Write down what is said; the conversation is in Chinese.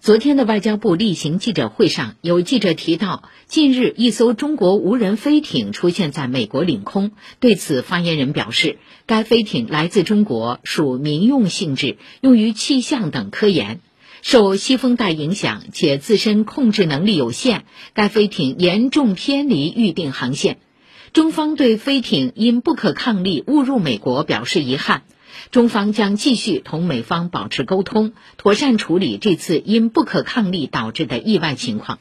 昨天的外交部例行记者会上，有记者提到，近日一艘中国无人飞艇出现在美国领空。对此，发言人表示，该飞艇来自中国，属民用性质，用于气象等科研。受西风带影响且自身控制能力有限，该飞艇严重偏离预定航线。中方对飞艇因不可抗力误入美国表示遗憾。中方将继续同美方保持沟通，妥善处理这次因不可抗力导致的意外情况。